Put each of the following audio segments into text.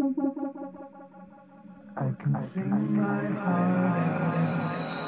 I can see my heart.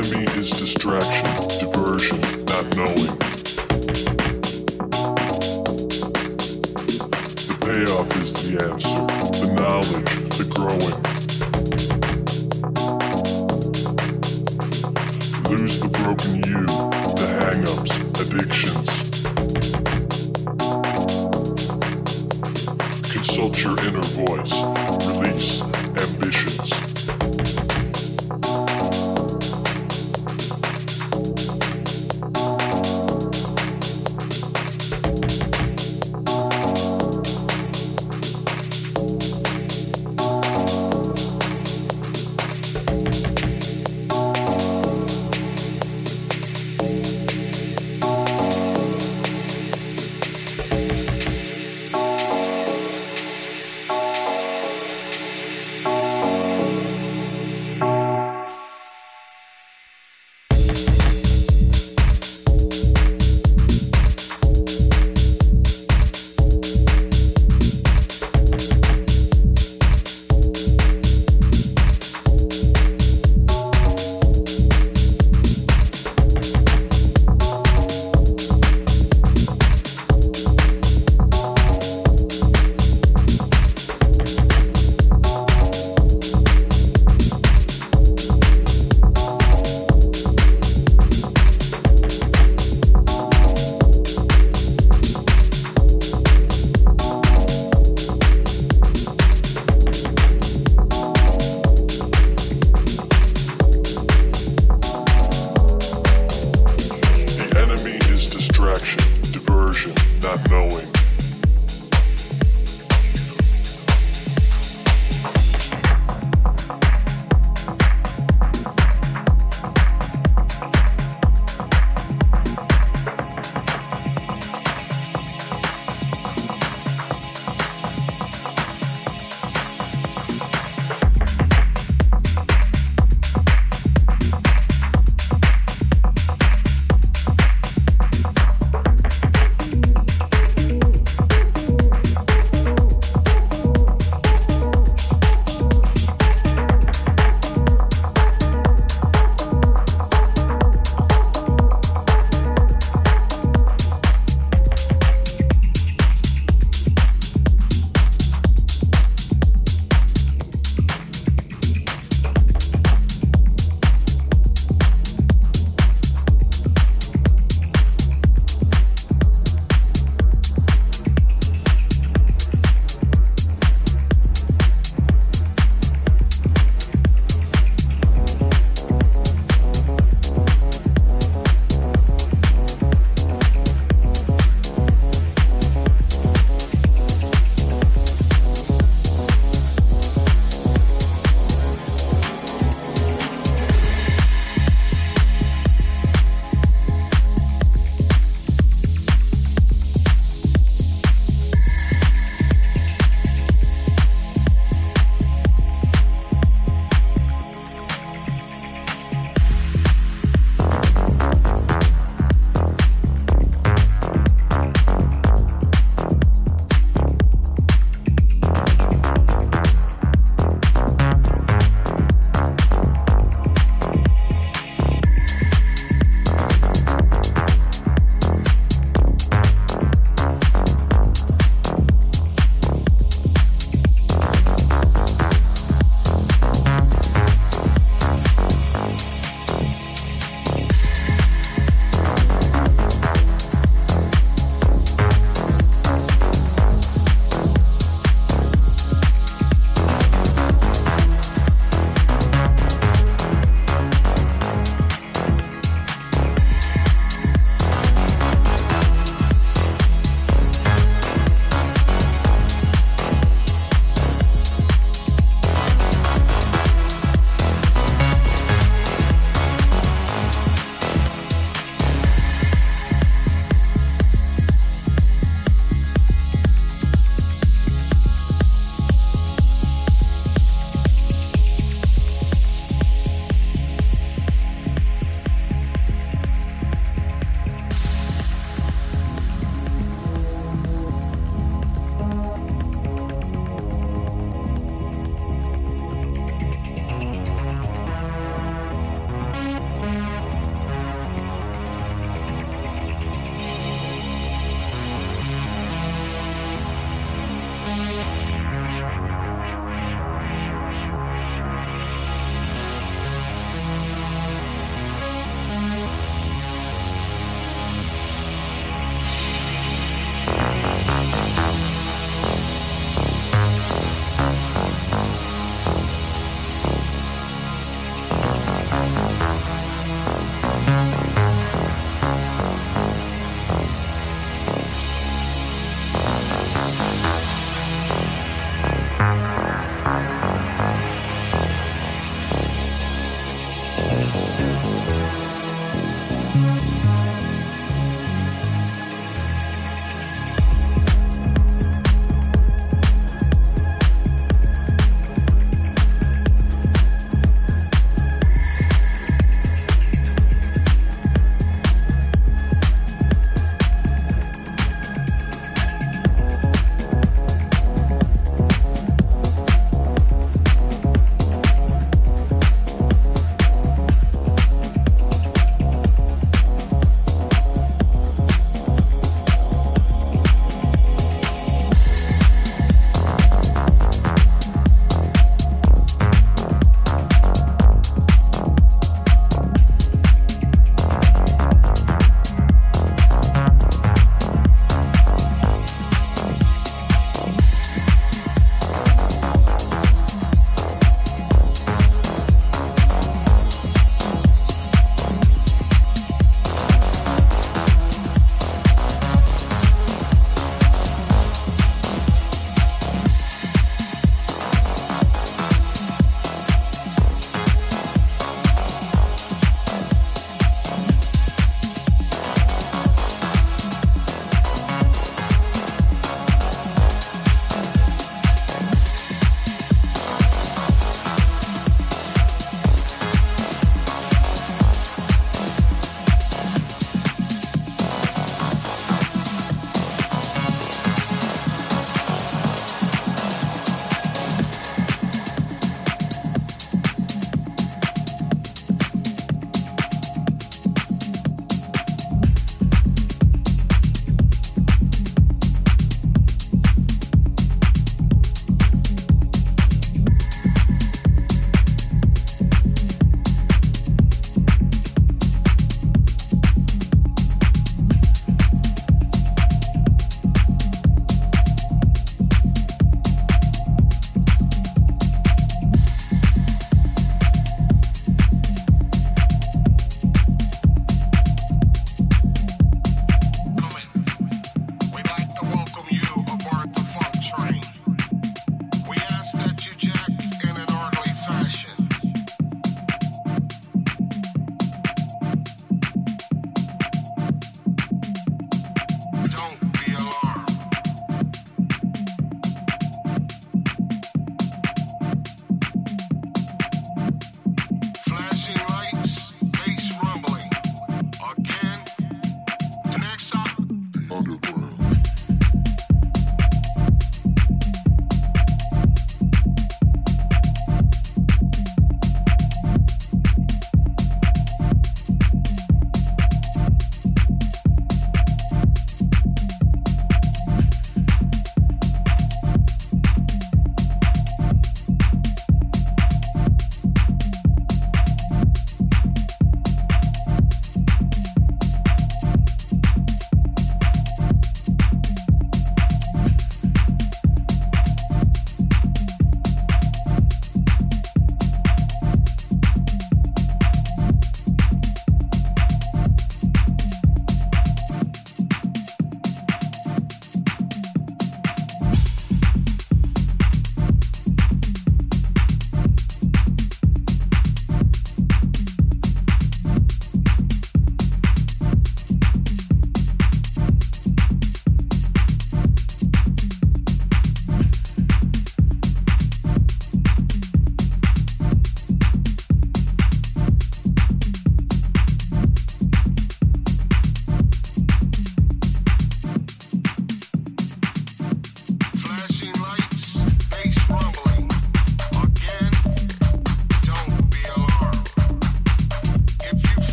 enemy is distraction, diversion, not knowing. The payoff is the answer, the knowledge, the growing. Lose the broken you, the hang ups, addictions. Consult your inner voice.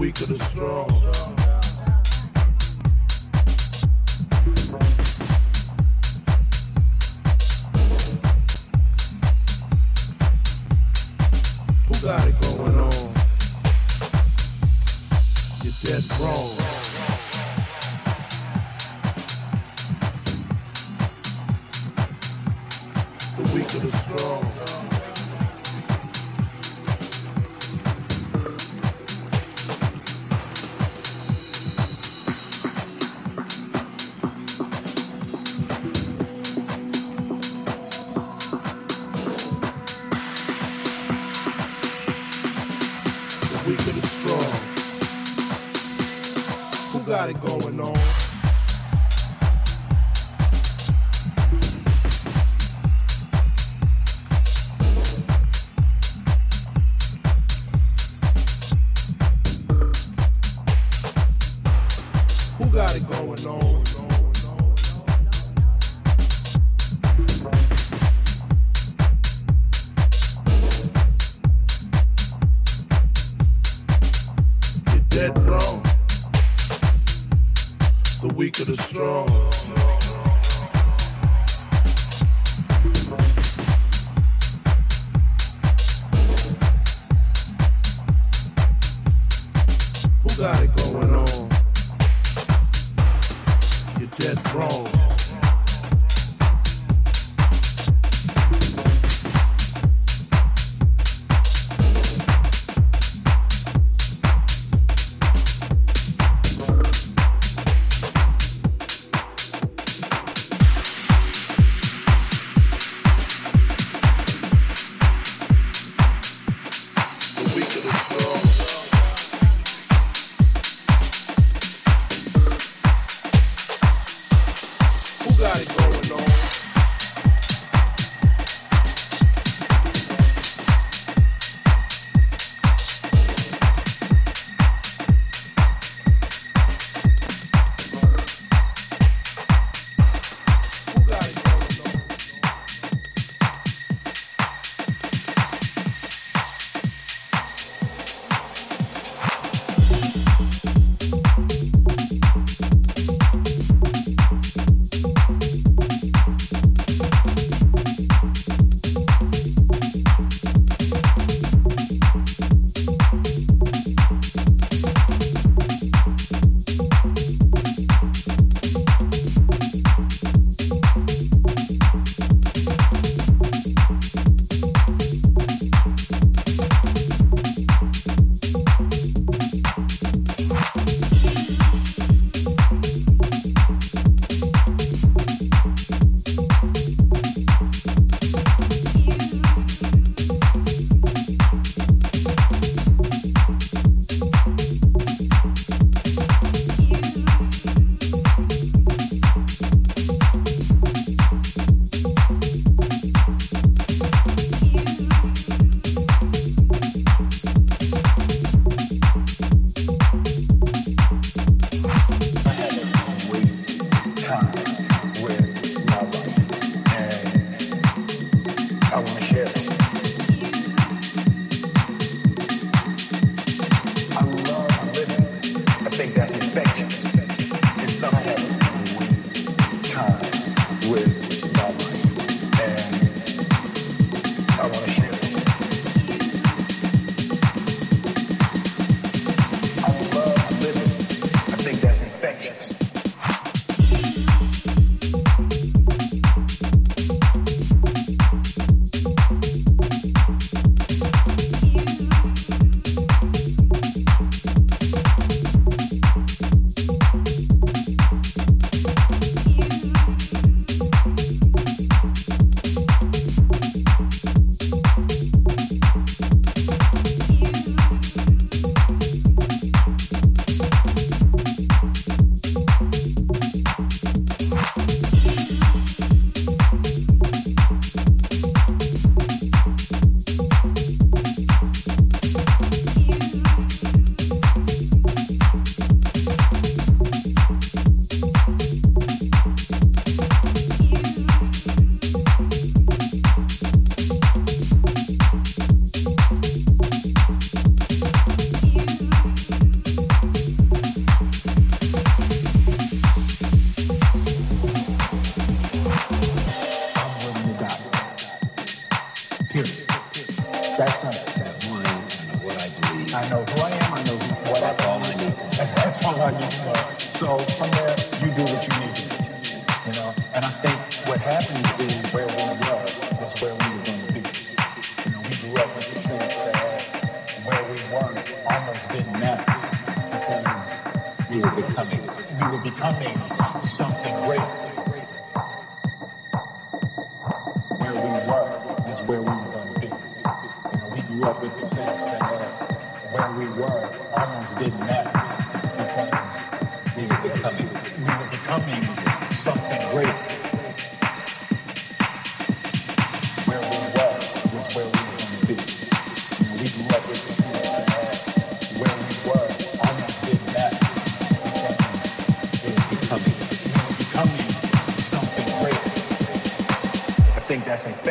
weak or the strong. te hace.